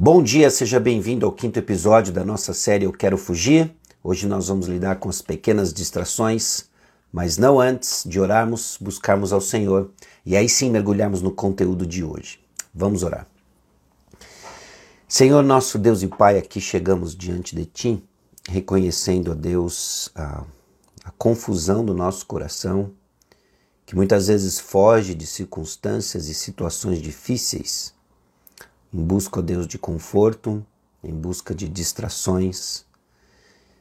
Bom dia, seja bem-vindo ao quinto episódio da nossa série Eu Quero Fugir. Hoje nós vamos lidar com as pequenas distrações, mas não antes de orarmos, buscarmos ao Senhor e aí sim mergulharmos no conteúdo de hoje. Vamos orar. Senhor, nosso Deus e Pai, aqui chegamos diante de Ti, reconhecendo a Deus a, a confusão do nosso coração, que muitas vezes foge de circunstâncias e situações difíceis em busca, ó Deus, de conforto, em busca de distrações,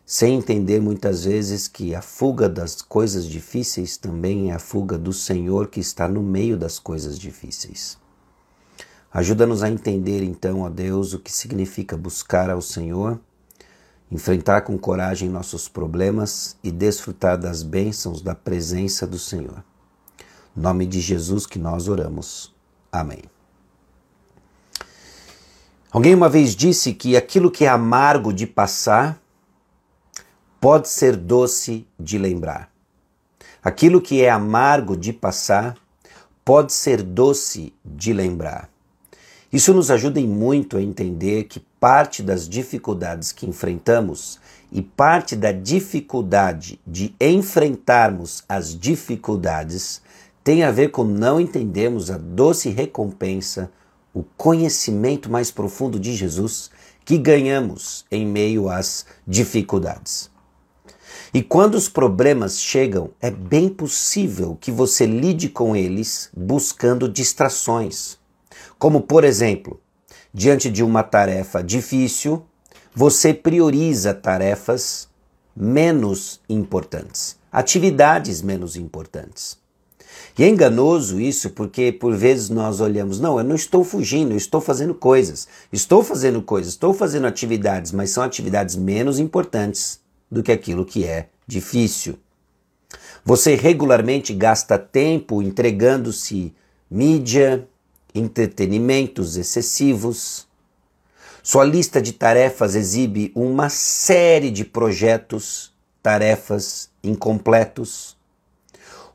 sem entender muitas vezes que a fuga das coisas difíceis também é a fuga do Senhor que está no meio das coisas difíceis. Ajuda-nos a entender então, ó Deus, o que significa buscar ao Senhor, enfrentar com coragem nossos problemas e desfrutar das bênçãos da presença do Senhor. Nome de Jesus que nós oramos. Amém. Alguém uma vez disse que aquilo que é amargo de passar pode ser doce de lembrar. Aquilo que é amargo de passar pode ser doce de lembrar. Isso nos ajuda muito a entender que parte das dificuldades que enfrentamos e parte da dificuldade de enfrentarmos as dificuldades tem a ver com não entendermos a doce recompensa o conhecimento mais profundo de Jesus que ganhamos em meio às dificuldades. E quando os problemas chegam, é bem possível que você lide com eles buscando distrações. Como, por exemplo, diante de uma tarefa difícil, você prioriza tarefas menos importantes, atividades menos importantes. E é enganoso isso porque por vezes nós olhamos, não, eu não estou fugindo, eu estou fazendo coisas. Estou fazendo coisas, estou fazendo atividades, mas são atividades menos importantes do que aquilo que é difícil. Você regularmente gasta tempo entregando-se mídia, entretenimentos excessivos. Sua lista de tarefas exibe uma série de projetos, tarefas incompletos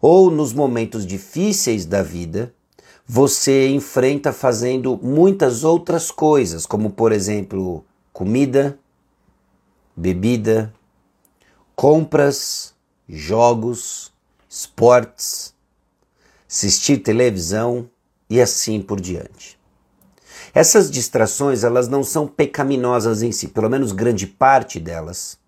ou nos momentos difíceis da vida, você enfrenta fazendo muitas outras coisas, como por exemplo, comida, bebida, compras, jogos, esportes, assistir televisão e assim por diante. Essas distrações, elas não são pecaminosas em si, pelo menos grande parte delas,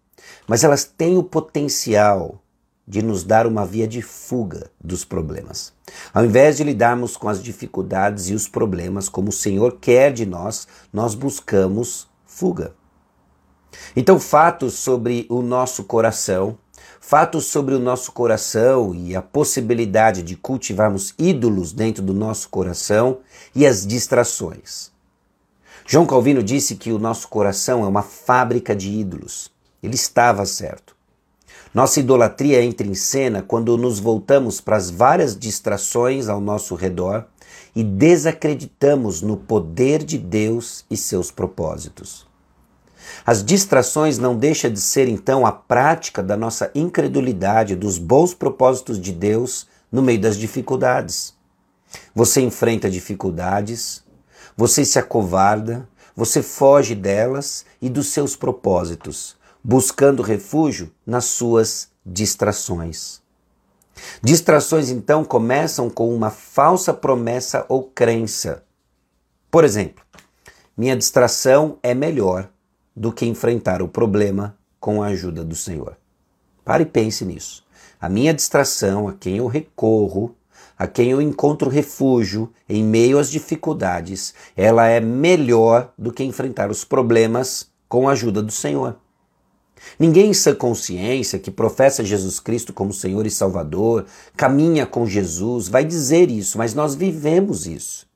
mas elas têm o potencial de nos dar uma via de fuga dos problemas. Ao invés de lidarmos com as dificuldades e os problemas como o Senhor quer de nós, nós buscamos fuga. Então, fatos sobre o nosso coração, fatos sobre o nosso coração e a possibilidade de cultivarmos ídolos dentro do nosso coração e as distrações. João Calvino disse que o nosso coração é uma fábrica de ídolos. Ele estava certo. Nossa idolatria entra em cena quando nos voltamos para as várias distrações ao nosso redor e desacreditamos no poder de Deus e seus propósitos. As distrações não deixam de ser então a prática da nossa incredulidade dos bons propósitos de Deus no meio das dificuldades. Você enfrenta dificuldades, você se acovarda, você foge delas e dos seus propósitos, buscando refúgio nas suas distrações. Distrações então começam com uma falsa promessa ou crença. Por exemplo, minha distração é melhor do que enfrentar o problema com a ajuda do Senhor. Pare e pense nisso. A minha distração, a quem eu recorro, a quem eu encontro refúgio em meio às dificuldades, ela é melhor do que enfrentar os problemas com a ajuda do Senhor. Ninguém em sã consciência que professa Jesus Cristo como Senhor e Salvador, caminha com Jesus, vai dizer isso, mas nós vivemos isso.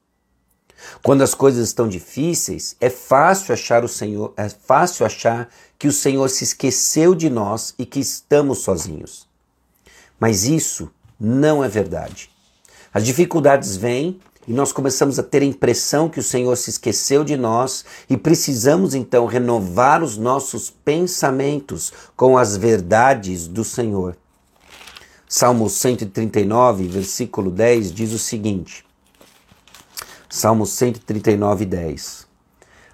Quando as coisas estão difíceis, é fácil achar o Senhor, é fácil achar que o Senhor se esqueceu de nós e que estamos sozinhos. Mas isso não é verdade. As dificuldades vêm e nós começamos a ter a impressão que o Senhor se esqueceu de nós e precisamos então renovar os nossos pensamentos com as verdades do Senhor. Salmo 139, versículo 10 diz o seguinte: Salmo 139, 10.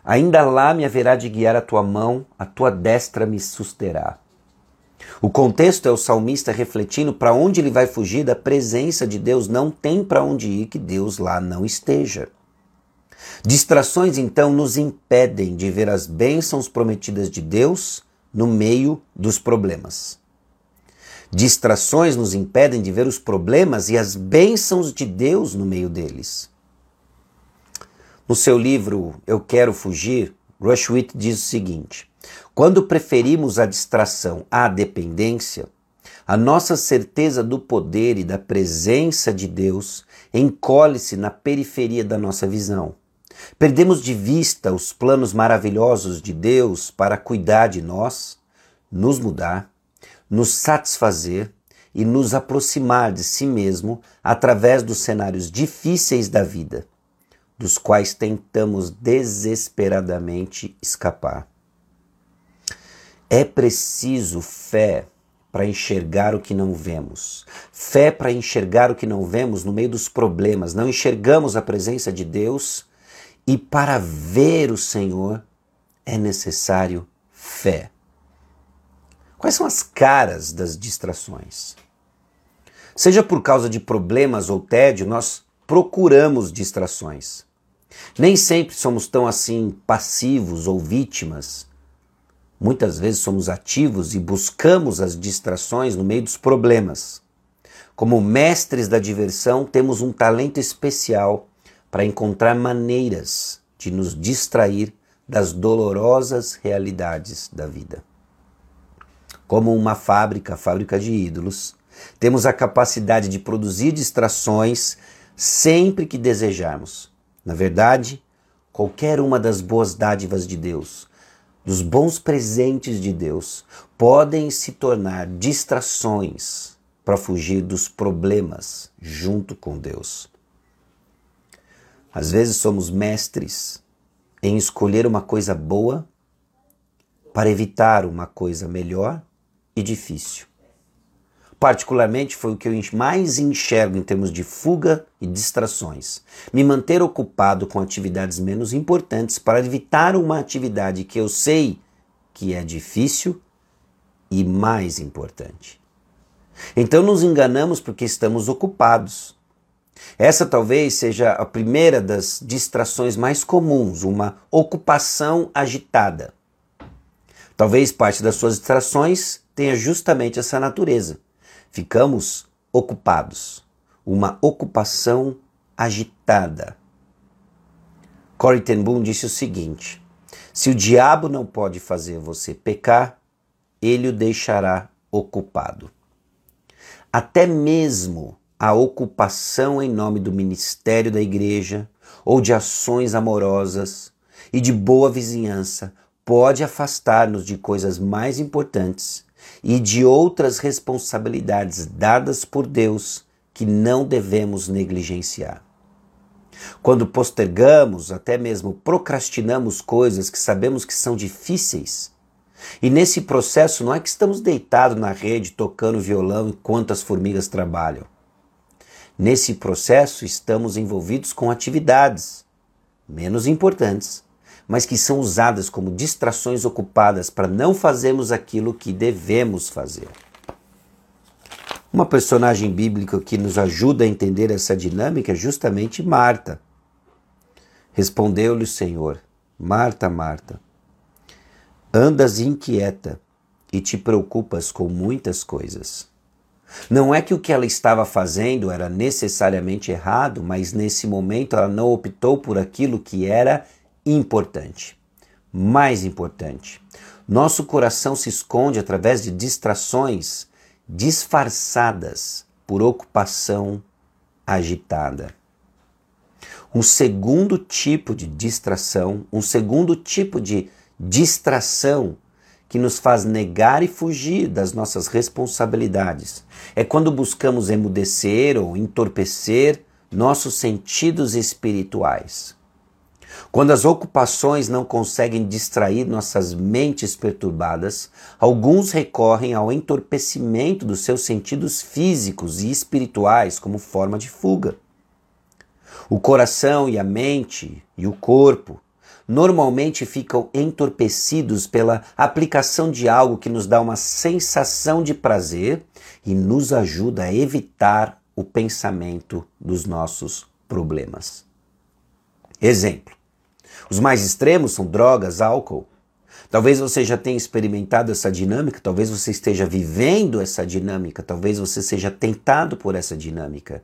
Ainda lá me haverá de guiar a tua mão, a tua destra me susterá. O contexto é o salmista refletindo para onde ele vai fugir da presença de Deus, não tem para onde ir que Deus lá não esteja. Distrações então nos impedem de ver as bênçãos prometidas de Deus no meio dos problemas. Distrações nos impedem de ver os problemas e as bênçãos de Deus no meio deles. No seu livro Eu Quero Fugir, Rushwit diz o seguinte: quando preferimos a distração à dependência, a nossa certeza do poder e da presença de Deus encolhe-se na periferia da nossa visão. Perdemos de vista os planos maravilhosos de Deus para cuidar de nós, nos mudar, nos satisfazer e nos aproximar de si mesmo através dos cenários difíceis da vida, dos quais tentamos desesperadamente escapar. É preciso fé para enxergar o que não vemos. Fé para enxergar o que não vemos no meio dos problemas. Não enxergamos a presença de Deus e para ver o Senhor é necessário fé. Quais são as caras das distrações? Seja por causa de problemas ou tédio, nós procuramos distrações. Nem sempre somos tão assim passivos ou vítimas. Muitas vezes somos ativos e buscamos as distrações no meio dos problemas. Como mestres da diversão, temos um talento especial para encontrar maneiras de nos distrair das dolorosas realidades da vida. Como uma fábrica, fábrica de ídolos, temos a capacidade de produzir distrações sempre que desejarmos. Na verdade, qualquer uma das boas dádivas de Deus, dos bons presentes de Deus, podem se tornar distrações para fugir dos problemas junto com Deus. Às vezes somos mestres em escolher uma coisa boa para evitar uma coisa melhor e difícil. Particularmente foi o que eu mais enxergo em termos de fuga e distrações. Me manter ocupado com atividades menos importantes para evitar uma atividade que eu sei que é difícil e mais importante. Então nos enganamos porque estamos ocupados essa talvez seja a primeira das distrações mais comuns, uma ocupação agitada. Talvez parte das suas distrações tenha justamente essa natureza. Ficamos ocupados, uma ocupação agitada. Corey ten Boom disse o seguinte: se o diabo não pode fazer você pecar, ele o deixará ocupado. Até mesmo a ocupação em nome do ministério da igreja ou de ações amorosas e de boa vizinhança pode afastar-nos de coisas mais importantes e de outras responsabilidades dadas por Deus que não devemos negligenciar. Quando postergamos, até mesmo procrastinamos coisas que sabemos que são difíceis, e nesse processo não é que estamos deitados na rede tocando violão enquanto as formigas trabalham. Nesse processo, estamos envolvidos com atividades menos importantes, mas que são usadas como distrações ocupadas para não fazermos aquilo que devemos fazer. Uma personagem bíblica que nos ajuda a entender essa dinâmica é justamente Marta. Respondeu-lhe o Senhor: Marta, Marta, andas inquieta e te preocupas com muitas coisas. Não é que o que ela estava fazendo era necessariamente errado, mas nesse momento ela não optou por aquilo que era importante. Mais importante, nosso coração se esconde através de distrações disfarçadas por ocupação agitada. Um segundo tipo de distração, um segundo tipo de distração que nos faz negar e fugir das nossas responsabilidades. É quando buscamos emudecer ou entorpecer nossos sentidos espirituais. Quando as ocupações não conseguem distrair nossas mentes perturbadas, alguns recorrem ao entorpecimento dos seus sentidos físicos e espirituais como forma de fuga. O coração e a mente e o corpo normalmente ficam entorpecidos pela aplicação de algo que nos dá uma sensação de prazer e nos ajuda a evitar o pensamento dos nossos problemas. Exemplo: os mais extremos são drogas, álcool. Talvez você já tenha experimentado essa dinâmica, talvez você esteja vivendo essa dinâmica, talvez você seja tentado por essa dinâmica.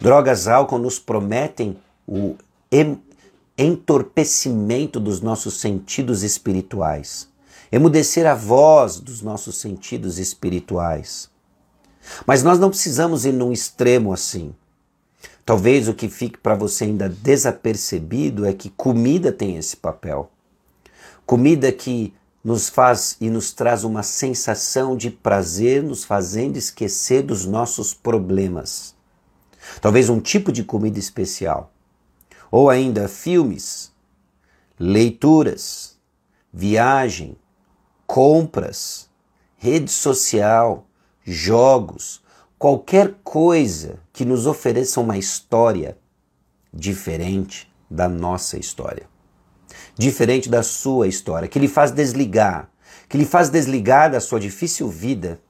Drogas, álcool nos prometem o entorpecimento dos nossos sentidos espirituais, emudecer a voz dos nossos sentidos espirituais. Mas nós não precisamos ir num extremo assim. Talvez o que fique para você ainda desapercebido é que comida tem esse papel. Comida que nos faz e nos traz uma sensação de prazer, nos fazendo esquecer dos nossos problemas. Talvez um tipo de comida especial. Ou ainda filmes, leituras, viagem, compras, rede social, jogos, qualquer coisa que nos ofereça uma história diferente da nossa história. Diferente da sua história, que lhe faz desligar, que lhe faz desligar da sua difícil vida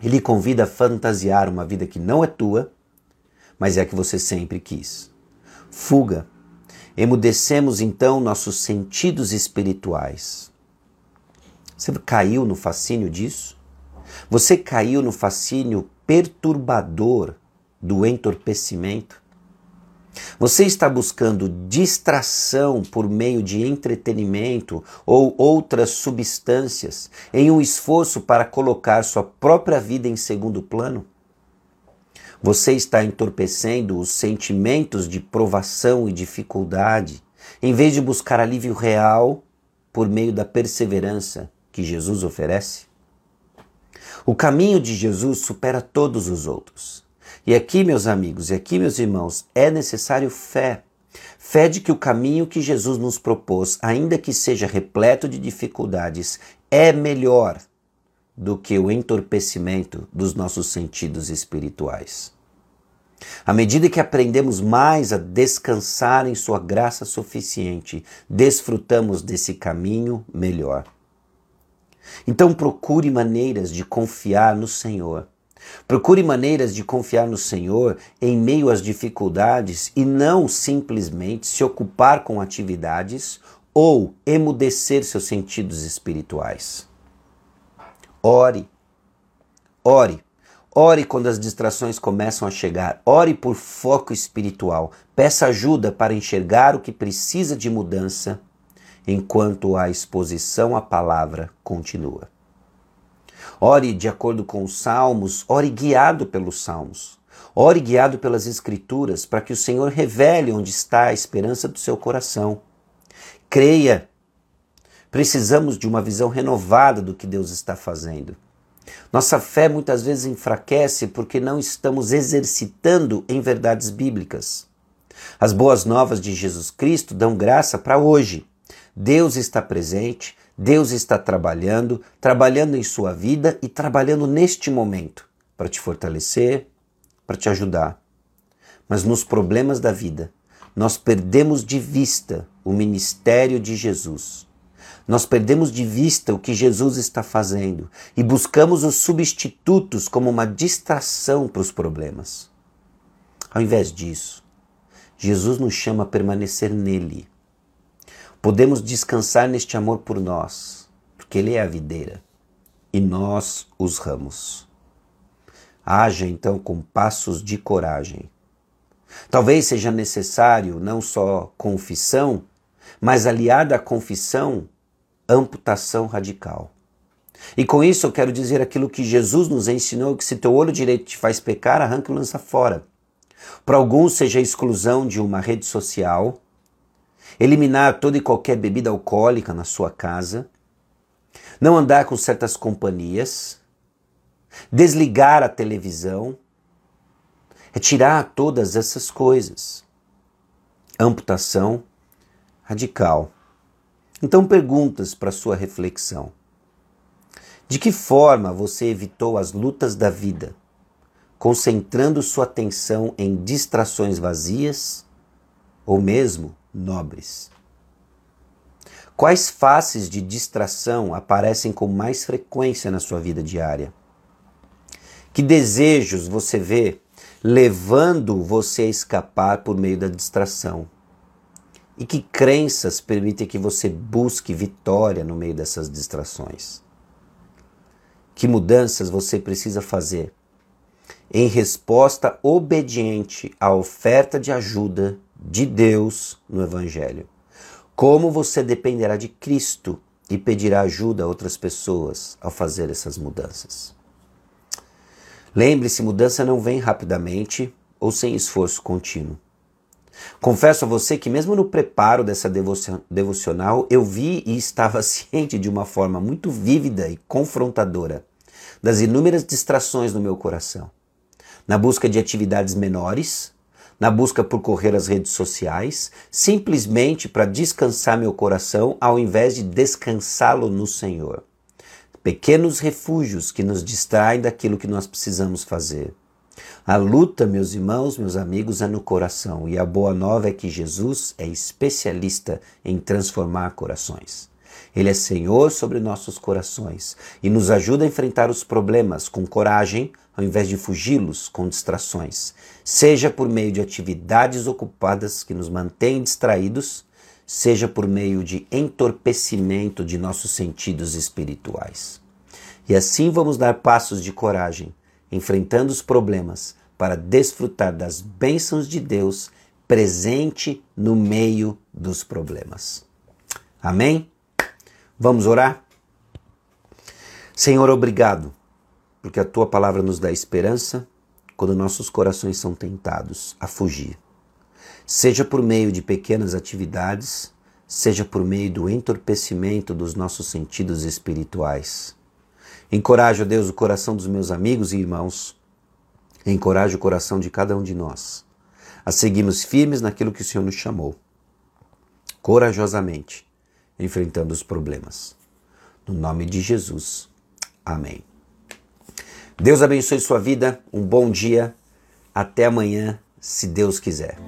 e lhe convida a fantasiar uma vida que não é tua, mas é a que você sempre quis fuga. Emudecemos então nossos sentidos espirituais. Você caiu no fascínio disso? Você caiu no fascínio perturbador do entorpecimento? Você está buscando distração por meio de entretenimento ou outras substâncias em um esforço para colocar sua própria vida em segundo plano? Você está entorpecendo os sentimentos de provação e dificuldade, em vez de buscar alívio real por meio da perseverança que Jesus oferece? O caminho de Jesus supera todos os outros. E aqui, meus amigos, e aqui, meus irmãos, é necessário fé. Fé de que o caminho que Jesus nos propôs, ainda que seja repleto de dificuldades, é melhor do que o entorpecimento dos nossos sentidos espirituais. À medida que aprendemos mais a descansar em Sua graça suficiente, desfrutamos desse caminho melhor. Então procure maneiras de confiar no Senhor. Procure maneiras de confiar no Senhor em meio às dificuldades e não simplesmente se ocupar com atividades ou emudecer seus sentidos espirituais. Ore. Ore. Ore quando as distrações começam a chegar. Ore por foco espiritual. Peça ajuda para enxergar o que precisa de mudança enquanto a exposição à palavra continua. Ore de acordo com os salmos, ore guiado pelos salmos. Ore guiado pelas escrituras para que o Senhor revele onde está a esperança do seu coração. Creia Precisamos de uma visão renovada do que Deus está fazendo. Nossa fé muitas vezes enfraquece porque não estamos exercitando em verdades bíblicas. As boas novas de Jesus Cristo dão graça para hoje. Deus está presente, Deus está trabalhando, trabalhando em sua vida e trabalhando neste momento para te fortalecer, para te ajudar. Mas nos problemas da vida, nós perdemos de vista o ministério de Jesus nós perdemos de vista o que Jesus está fazendo e buscamos os substitutos como uma distração para os problemas. Ao invés disso, Jesus nos chama a permanecer nele. Podemos descansar neste amor por nós, porque Ele é a videira e nós os ramos. Haja então com passos de coragem. Talvez seja necessário não só confissão, mas aliada à confissão, amputação radical. E com isso eu quero dizer aquilo que Jesus nos ensinou: que se teu olho direito te faz pecar, arranca e lança fora. Para alguns, seja a exclusão de uma rede social, eliminar toda e qualquer bebida alcoólica na sua casa, não andar com certas companhias, desligar a televisão, retirar todas essas coisas. Amputação radical. Então, perguntas para sua reflexão. De que forma você evitou as lutas da vida, concentrando sua atenção em distrações vazias ou mesmo nobres? Quais faces de distração aparecem com mais frequência na sua vida diária? Que desejos você vê levando você a escapar por meio da distração? E que crenças permitem que você busque vitória no meio dessas distrações? Que mudanças você precisa fazer em resposta obediente à oferta de ajuda de Deus no Evangelho? Como você dependerá de Cristo e pedirá ajuda a outras pessoas ao fazer essas mudanças? Lembre-se, mudança não vem rapidamente ou sem esforço contínuo. Confesso a você que, mesmo no preparo dessa devocional, eu vi e estava ciente de uma forma muito vívida e confrontadora das inúmeras distrações no meu coração. Na busca de atividades menores, na busca por correr as redes sociais, simplesmente para descansar meu coração ao invés de descansá-lo no Senhor. Pequenos refúgios que nos distraem daquilo que nós precisamos fazer. A luta, meus irmãos, meus amigos, é no coração, e a boa nova é que Jesus é especialista em transformar corações. Ele é Senhor sobre nossos corações e nos ajuda a enfrentar os problemas com coragem, ao invés de fugi-los com distrações, seja por meio de atividades ocupadas que nos mantêm distraídos, seja por meio de entorpecimento de nossos sentidos espirituais. E assim vamos dar passos de coragem enfrentando os problemas para desfrutar das bênçãos de Deus presente no meio dos problemas. Amém? Vamos orar? Senhor, obrigado, porque a tua palavra nos dá esperança quando nossos corações são tentados a fugir. Seja por meio de pequenas atividades, seja por meio do entorpecimento dos nossos sentidos espirituais. Encorajo, Deus, o coração dos meus amigos e irmãos. Encoraje o coração de cada um de nós a seguirmos firmes naquilo que o Senhor nos chamou, corajosamente, enfrentando os problemas. No nome de Jesus. Amém. Deus abençoe sua vida. Um bom dia. Até amanhã, se Deus quiser.